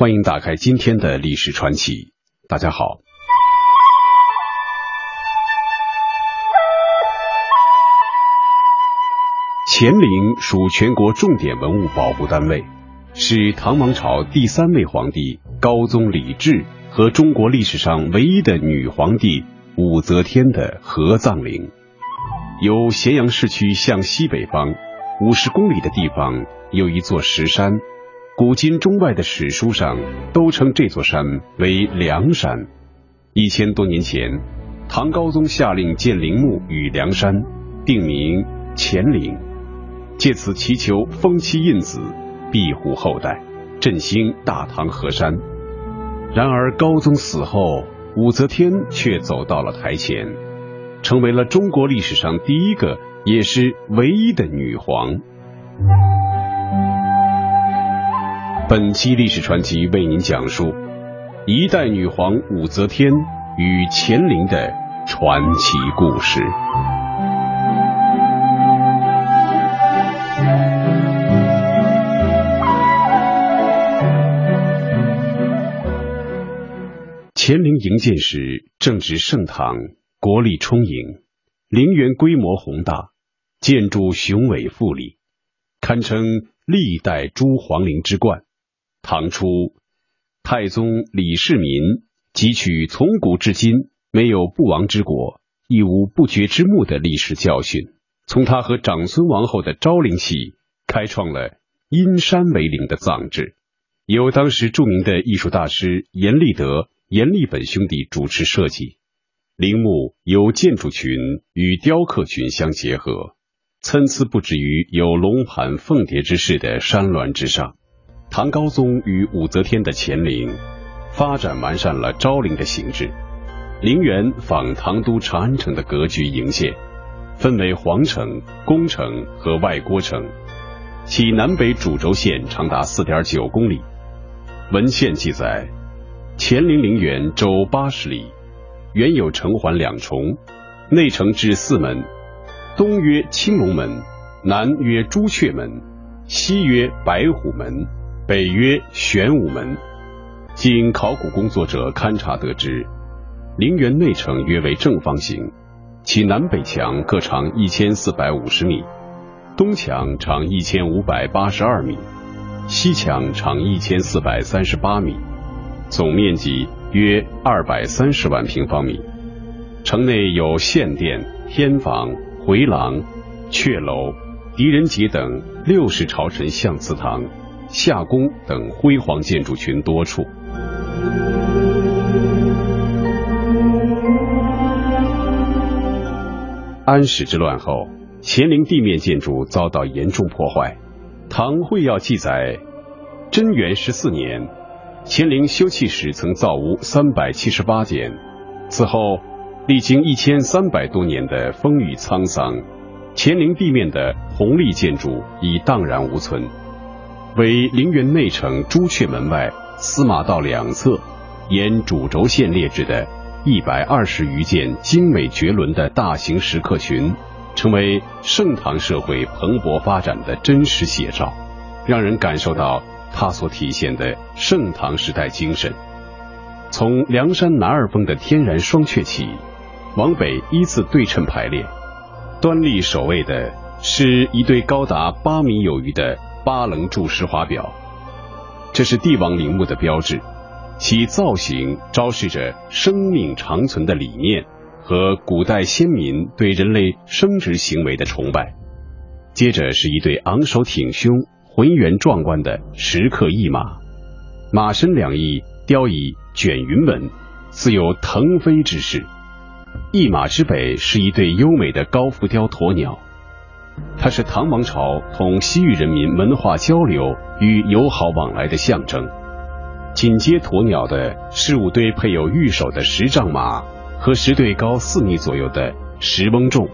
欢迎打开今天的历史传奇。大家好，乾陵属全国重点文物保护单位，是唐王朝第三位皇帝高宗李治和中国历史上唯一的女皇帝武则天的合葬陵。由咸阳市区向西北方五十公里的地方，有一座石山。古今中外的史书上都称这座山为梁山。一千多年前，唐高宗下令建陵墓与梁山，定名乾陵，借此祈求封妻印子，庇护后代，振兴大唐河山。然而高宗死后，武则天却走到了台前，成为了中国历史上第一个也是唯一的女皇。本期历史传奇为您讲述一代女皇武则天与乾陵的传奇故事。乾陵营建时正值盛唐，国力充盈，陵园规模宏大，建筑雄伟富丽，堪称历代诸皇陵之冠。唐初，太宗李世民汲取从古至今没有不亡之国，亦无不绝之墓的历史教训，从他和长孙王后的昭陵起，开创了因山为陵的葬制。由当时著名的艺术大师阎立德、阎立本兄弟主持设计，陵墓由建筑群与雕刻群相结合，参差不止于有龙盘凤蝶之势的山峦之上。唐高宗与武则天的乾陵，发展完善了昭陵的形制。陵园仿唐都长安城的格局营建，分为皇城、宫城和外郭城，其南北主轴线长达四点九公里。文献记载，乾陵陵园周八十里，原有城环两重，内城至四门，东曰青龙门，南曰朱雀门，西曰白虎门。北约玄武门，经考古工作者勘察得知，陵园内城约为正方形，其南北墙各长一千四百五十米，东墙长一千五百八十二米，西墙长一千四百三十八米，总面积约二百三十万平方米。城内有献殿、天房、回廊、阙楼、狄仁杰等六十朝臣相祠堂。夏宫等辉煌建筑群多处。安史之乱后，乾陵地面建筑遭到严重破坏。唐会要记载，贞元十四年，乾陵修葺时曾造屋三百七十八间。此后，历经一千三百多年的风雨沧桑，乾陵地面的宏丽建筑已荡然无存。为陵园内城朱雀门外司马道两侧，沿主轴线列置的一百二十余件精美绝伦的大型石刻群，成为盛唐社会蓬勃发展的真实写照，让人感受到它所体现的盛唐时代精神。从梁山南二峰的天然双阙起，往北依次对称排列，端立首位的是一对高达八米有余的。八棱柱石华表，这是帝王陵墓的标志，其造型昭示着生命长存的理念和古代先民对人类生殖行为的崇拜。接着是一对昂首挺胸、浑圆壮观的石刻翼马，马身两翼雕以卷云纹，似有腾飞之势。翼马之北是一对优美的高浮雕鸵鸟。它是唐王朝同西域人民文化交流与友好往来的象征。紧接鸵鸟的是五对配有玉手的石丈马和十对高四米左右的石翁仲。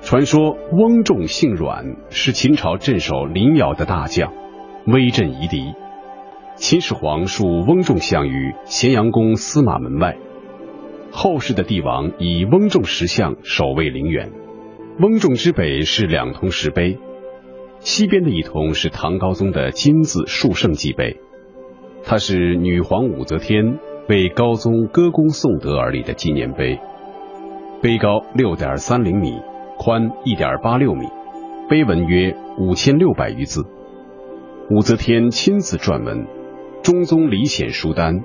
传说翁仲姓阮，是秦朝镇守临洮的大将，威震夷狄。秦始皇树翁仲像于咸阳宫司马门外，后世的帝王以翁仲石像守卫陵园。翁仲之北是两通石碑，西边的一通是唐高宗的金字树圣祭碑。它是女皇武则天为高宗歌功颂德而立的纪念碑，碑高六点三零米，宽一点八六米，碑文约五千六百余字。武则天亲自撰文，中宗李显书单，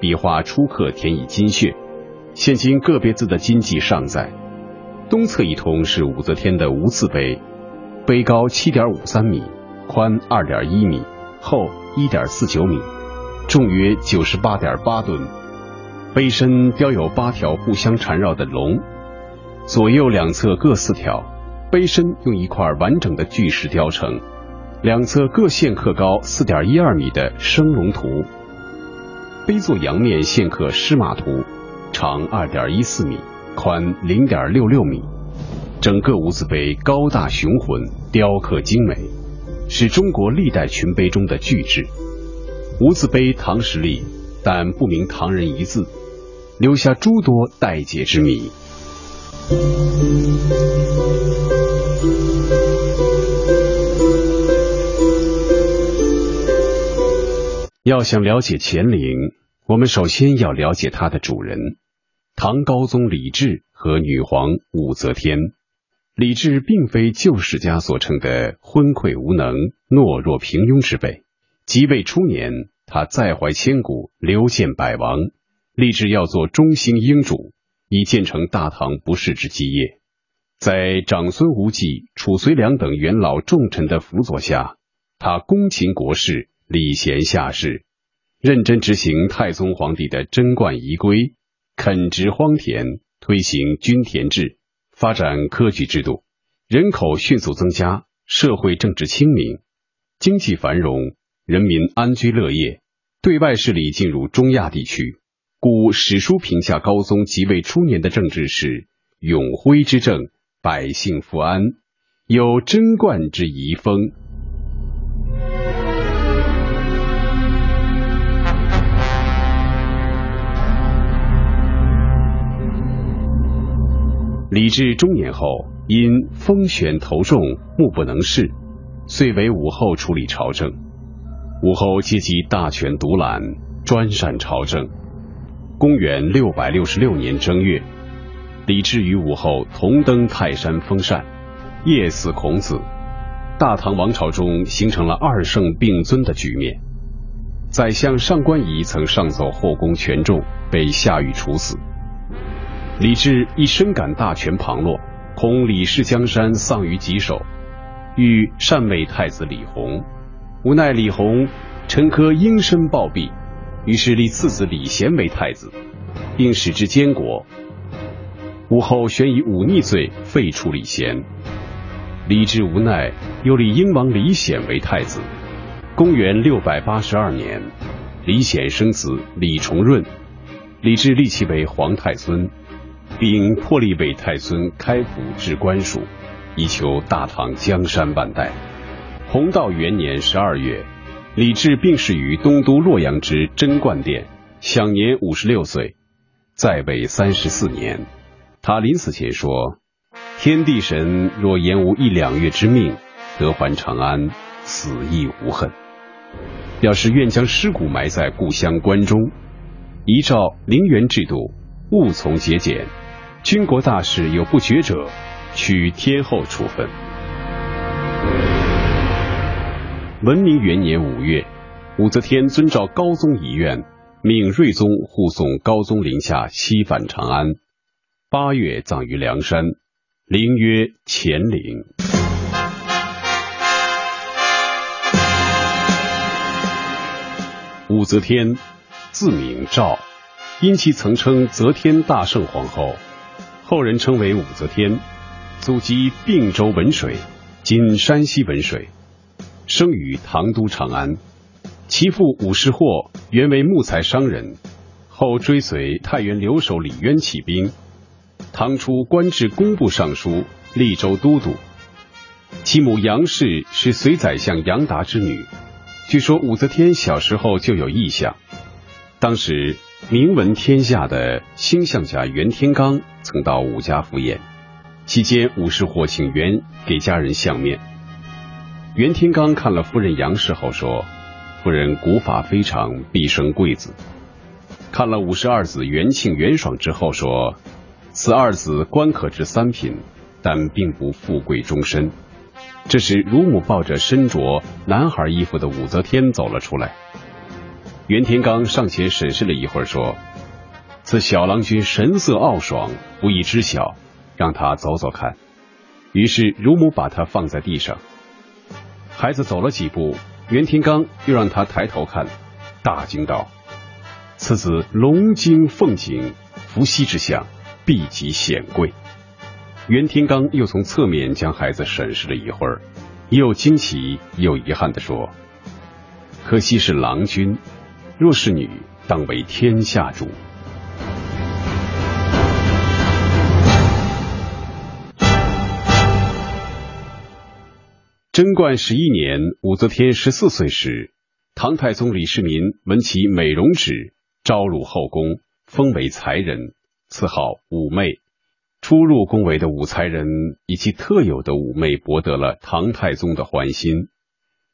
笔画初刻填以金屑，现今个别字的金迹尚在。东侧一通是武则天的无字碑，碑高七点五三米，宽二点一米，厚一点四九米，重约九十八点八吨。碑身雕有八条互相缠绕的龙，左右两侧各四条。碑身用一块完整的巨石雕成，两侧各线刻高四点一二米的生龙图。碑座阳面线刻狮马图，长二点一四米。宽零点六六米，整个无字碑高大雄浑，雕刻精美，是中国历代群碑中的巨制。无字碑唐时立，但不明唐人一字，留下诸多待解之谜。要想了解乾陵，我们首先要了解它的主人。唐高宗李治和女皇武则天，李治并非旧史家所称的昏聩无能、懦弱平庸之辈。即位初年，他在怀千古，留谏百王，立志要做中兴英主，以建成大唐不世之基业。在长孙无忌、褚遂良等元老重臣的辅佐下，他躬勤国事，礼贤下士，认真执行太宗皇帝的贞观遗规。垦植荒田，推行均田制，发展科举制度，人口迅速增加，社会政治清明，经济繁荣，人民安居乐业，对外势力进入中亚地区。故史书评价高宗即位初年的政治是永徽之政，百姓富安，有贞观之遗风。李治中年后，因风眩头重，目不能视，遂为武后处理朝政。武后借机大权独揽，专擅朝政。公元六百六十六年正月，李治与武后同登泰山封禅，夜祀孔子。大唐王朝中形成了二圣并尊的局面。宰相上官仪曾上奏后宫权重，被下狱处死。李治亦深感大权旁落，恐李氏江山丧于己手，欲禅位太子李弘。无奈李弘陈科应身暴毙，于是立次子李贤为太子，并使之监国。武后悬以忤逆罪废除李贤，李治无奈，又立英王李显为太子。公元六百八十二年，李显生子李重润，李治立其为皇太孙。并破例为太孙开府置官署，以求大唐江山万代。弘道元年十二月，李治病逝于东都洛阳之贞观殿，享年五十六岁，在位三十四年。他临死前说：“天地神若延吾一两月之命，得还长安，死亦无恨。”表示愿将尸骨埋在故乡关中，依照陵园制度，务从节俭。军国大事有不决者，取天后处分。文明元年五月，武则天遵照高宗遗愿，命睿宗护送高宗临下西返长安。八月葬于梁山，陵曰乾陵。武则天，字明诏，因其曾称则天大圣皇后。后人称为武则天，祖籍并州文水，今山西文水，生于唐都长安。其父武士霍原为木材商人，后追随太原留守李渊起兵。唐初官至工部尚书、利州都督。其母杨氏是隋宰相杨达之女。据说武则天小时候就有异象，当时。名闻天下的星象家袁天罡曾到武家赴宴，期间武士或请袁给家人相面。袁天罡看了夫人杨氏后说：“夫人古法非常，必生贵子。看了五十二子元庆、元爽之后，说：“此二子官可值三品，但并不富贵终身。”这时，乳母抱着身着男孩衣服的武则天走了出来。袁天罡上前审视了一会儿，说：“此小郎君神色傲爽，不易知晓，让他走走看。”于是，乳母把他放在地上。孩子走了几步，袁天罡又让他抬头看，大惊道。此子龙精凤颈，伏羲之相，必极显贵。袁天罡又从侧面将孩子审视了一会儿，又惊奇又遗憾地说：“可惜是郎君，若是女，当为天下主。”贞观十一年，武则天十四岁时，唐太宗李世民闻其美容止。招入后宫，封为才人，赐号武媚。初入宫闱的武才人以其特有的妩媚，博得了唐太宗的欢心。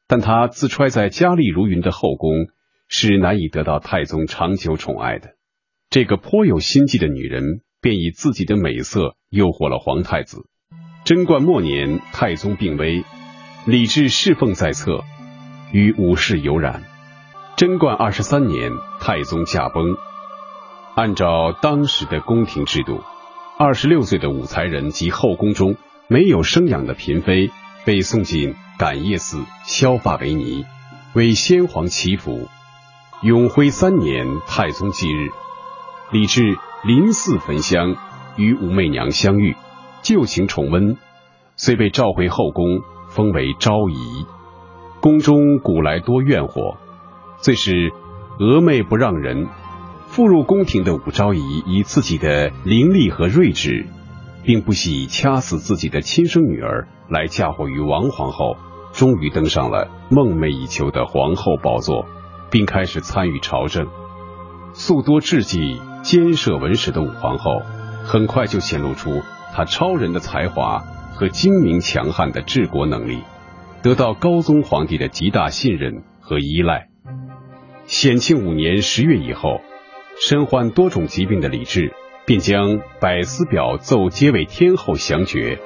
但她自揣在佳丽如云的后宫，是难以得到太宗长久宠爱的。这个颇有心计的女人，便以自己的美色诱惑了皇太子。贞观末年，太宗病危，李治侍奉在侧，与武氏有染。贞观二十三年，太宗驾崩。按照当时的宫廷制度，二十六岁的武才人及后宫中没有生养的嫔妃，被送进感业寺削发为尼，为先皇祈福。永徽三年，太宗忌日，李治临寺焚香，与武媚娘相遇，旧情重温，遂被召回后宫，封为昭仪。宫中古来多怨火。最是峨眉不让人，复入宫廷的武昭仪以自己的伶俐和睿智，并不惜掐死自己的亲生女儿来嫁祸于王皇后，终于登上了梦寐以求的皇后宝座，并开始参与朝政。素多智计、兼涉文史的武皇后，很快就显露出她超人的才华和精明强悍的治国能力，得到高宗皇帝的极大信任和依赖。显庆五年十月以后，身患多种疾病的李治便将百司表奏皆为天后详决。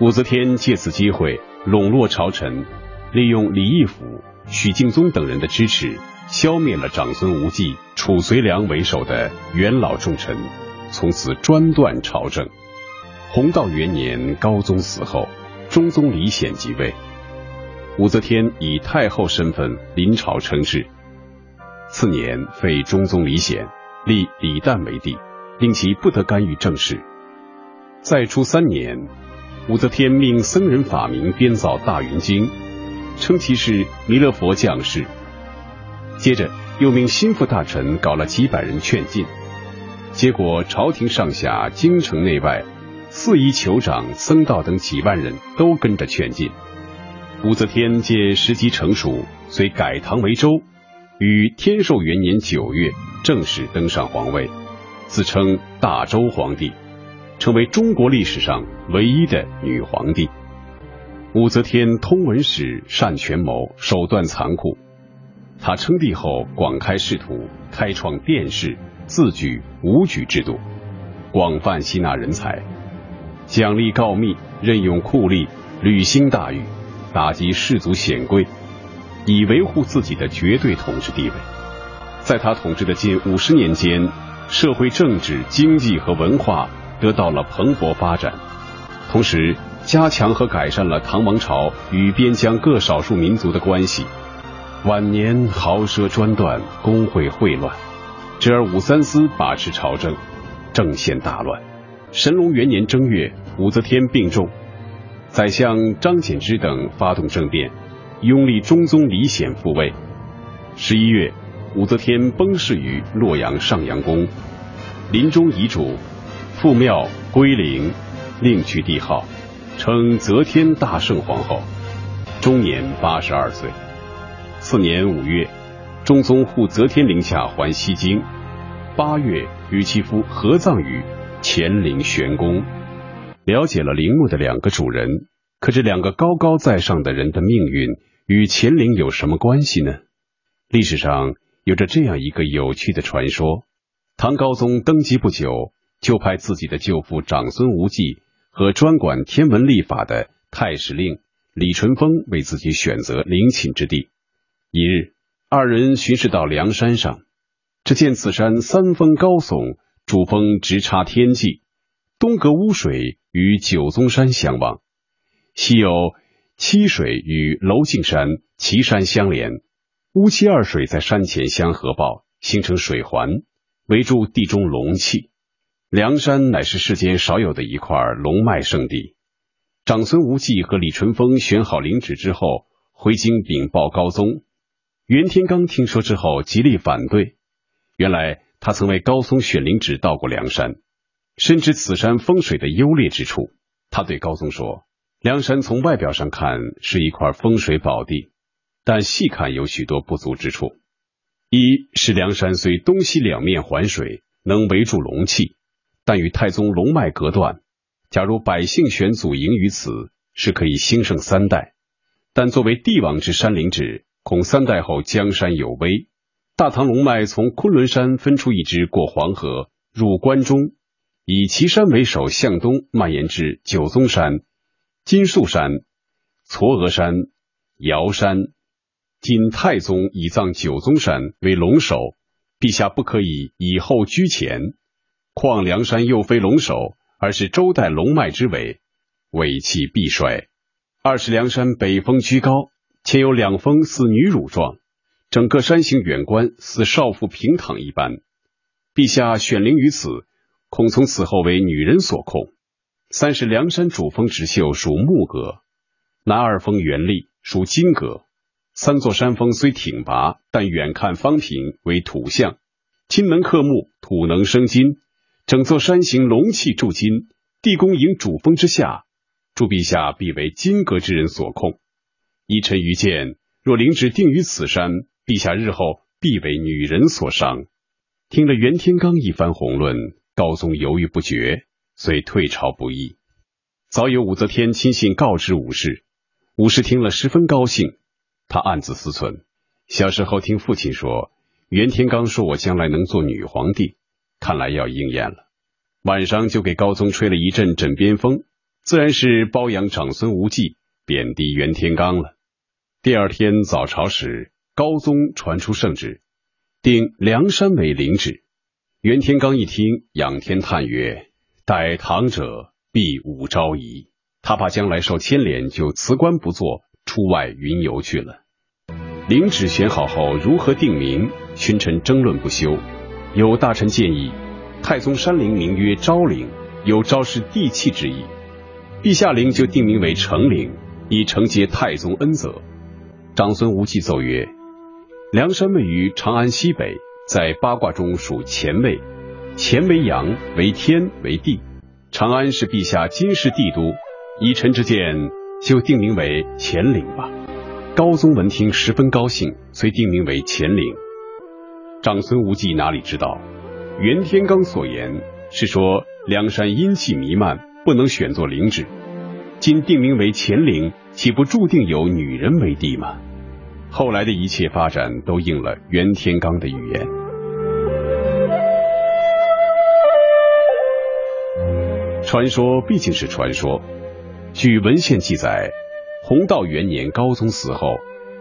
武则天借此机会笼络朝臣，利用李义府、许敬宗等人的支持，消灭了长孙无忌、褚遂良为首的元老重臣，从此专断朝政。弘道元年，高宗死后，中宗李显即位，武则天以太后身份临朝称制。次年废中宗李显，立李旦为帝，令其不得干预政事。再出三年，武则天命僧人法明编造《大云经》，称其是弥勒佛降世。接着又命心腹大臣搞了几百人劝进，结果朝廷上下、京城内外、四夷酋长、僧道等几万人都跟着劝进。武则天见时机成熟，遂改唐为周。于天寿元年九月正式登上皇位，自称大周皇帝，成为中国历史上唯一的女皇帝。武则天通文史，善权谋，手段残酷。她称帝后，广开仕途，开创殿试、自举、武举制度，广泛吸纳人才，奖励告密，任用酷吏，履行大狱，打击士族显贵。以维护自己的绝对统治地位，在他统治的近五十年间，社会、政治、经济和文化得到了蓬勃发展，同时加强和改善了唐王朝与边疆各少数民族的关系。晚年豪奢专断，工会秽乱，侄儿武三思把持朝政，政陷大乱。神龙元年正月，武则天病重，宰相张柬之等发动政变。拥立中宗李显复位。十一月，武则天崩逝于洛阳上阳宫，临终遗嘱，复庙归陵，另取帝号，称则天大圣皇后，终年八十二岁。次年五月，中宗护则天陵下还西京。八月，与其夫合葬于乾陵玄宫。了解了陵墓的两个主人。可这两个高高在上的人的命运与乾陵有什么关系呢？历史上有着这样一个有趣的传说：唐高宗登基不久，就派自己的舅父长孙无忌和专管天文历法的太史令李淳风为自己选择陵寝之地。一日，二人巡视到梁山上，只见此山三峰高耸，主峰直插天际，东隔乌水与九宗山相望，西有七水与娄敬山、岐山相连。乌七二水在山前相合抱，形成水环，围住地中龙气。梁山乃是世间少有的一块龙脉圣地。长孙无忌和李淳风选好陵址之后，回京禀报高宗。袁天罡听说之后，极力反对。原来他曾为高宗选陵址到过梁山，深知此山风水的优劣之处。他对高宗说：“梁山从外表上看是一块风水宝地。”但细看有许多不足之处，一是梁山虽东西两面环水，能围住龙气，但与太宗龙脉隔断。假如百姓选祖营于此，是可以兴盛三代；但作为帝王之山陵址，恐三代后江山有危。大唐龙脉从昆仑山分出一支过黄河入关中，以岐山为首向东蔓延至九宗山、金粟山、嵯峨山、瑶山。今太宗以葬九宗山为龙首，陛下不可以以后居前。况梁山又非龙首，而是周代龙脉之尾，尾气必衰。二是梁山北峰居高，且有两峰似女乳状，整个山形远观似少妇平躺一般。陛下选陵于此，恐从此后为女人所控。三是梁山主峰直秀属木格，南二峰原立属金格。三座山峰虽挺拔，但远看方平，为土象。金能克木，土能生金。整座山形龙气铸金，地宫迎主峰之下，诸陛下必为金阁之人所控。依臣愚见，若灵旨定于此山，陛下日后必为女人所伤。听了袁天罡一番宏论，高宗犹豫不决，遂退朝不议。早有武则天亲信告知武氏，武氏听了十分高兴。他暗自思忖：小时候听父亲说，袁天罡说我将来能做女皇帝，看来要应验了。晚上就给高宗吹了一阵枕边风，自然是褒扬长孙无忌，贬低袁天罡了。第二天早朝时，高宗传出圣旨，定梁山为陵址。袁天罡一听，仰天叹曰：“待唐者，必无昭仪。”他怕将来受牵连，就辞官不做。出外云游去了。陵址选好后，如何定名？群臣争论不休。有大臣建议，太宗山陵名曰昭陵，有昭示帝气之意。陛下陵就定名为成陵，以承接太宗恩泽。长孙无忌奏曰：梁山位于长安西北，在八卦中属乾位，乾为阳，为天，为地。长安是陛下今世帝都，以臣之见。就定名为乾陵吧。高宗闻听十分高兴，遂定名为乾陵。长孙无忌哪里知道，袁天罡所言是说梁山阴气弥漫，不能选作陵址。今定名为乾陵，岂不注定有女人为帝吗？后来的一切发展都应了袁天罡的预言。传说毕竟是传说。据文献记载，弘道元年高宗死后，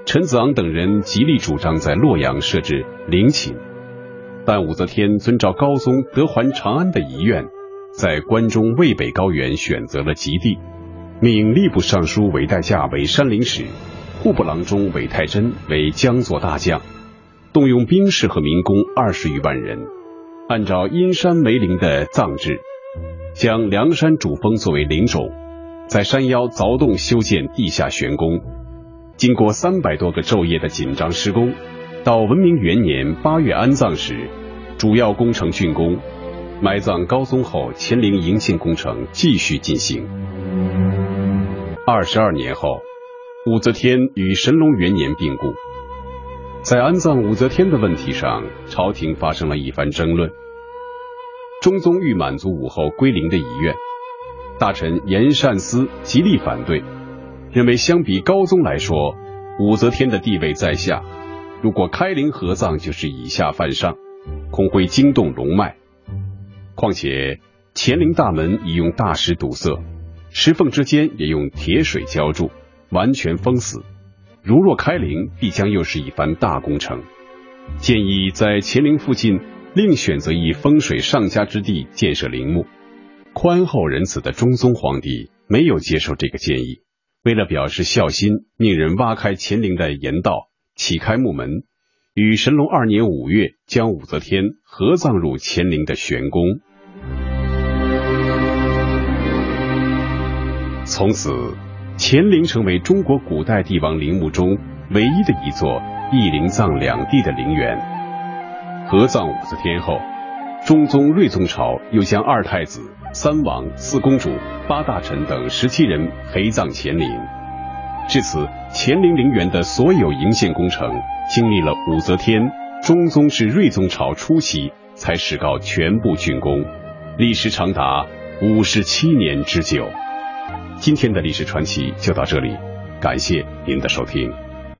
陈子昂等人极力主张在洛阳设置陵寝，但武则天遵照高宗德还长安的遗愿，在关中渭北高原选择了极地，命吏部尚书韦代驾为山陵使，户部郎中韦太真为将佐大将，动用兵士和民工二十余万人，按照阴山梅陵的葬制，将梁山主峰作为陵冢。在山腰凿洞修建地下玄宫，经过三百多个昼夜的紧张施工，到文明元年八月安葬时，主要工程竣工。埋葬高宗后，乾陵营建工程继续进行。二十二年后，武则天与神龙元年病故。在安葬武则天的问题上，朝廷发生了一番争论。中宗欲满足武后归陵的遗愿。大臣严善思极力反对，认为相比高宗来说，武则天的地位在下，如果开陵合葬，就是以下犯上，恐会惊动龙脉。况且乾陵大门已用大石堵塞，石缝之间也用铁水浇筑，完全封死。如若开陵，必将又是一番大工程。建议在乾陵附近另选择一风水上佳之地建设陵墓。宽厚仁慈的中宗皇帝没有接受这个建议，为了表示孝心，命人挖开乾陵的岩道，启开墓门，于神龙二年五月将武则天合葬入乾陵的玄宫。从此，乾陵成为中国古代帝王陵墓中唯一的一座一陵葬两地的陵园。合葬武则天后，中宗睿宗朝又将二太子、三王、四公主、八大臣等十七人陪葬乾陵。至此，乾陵陵园的所有营建工程，经历了武则天、中宗至睿宗朝初期才始告全部竣工，历时长达五十七年之久。今天的历史传奇就到这里，感谢您的收听。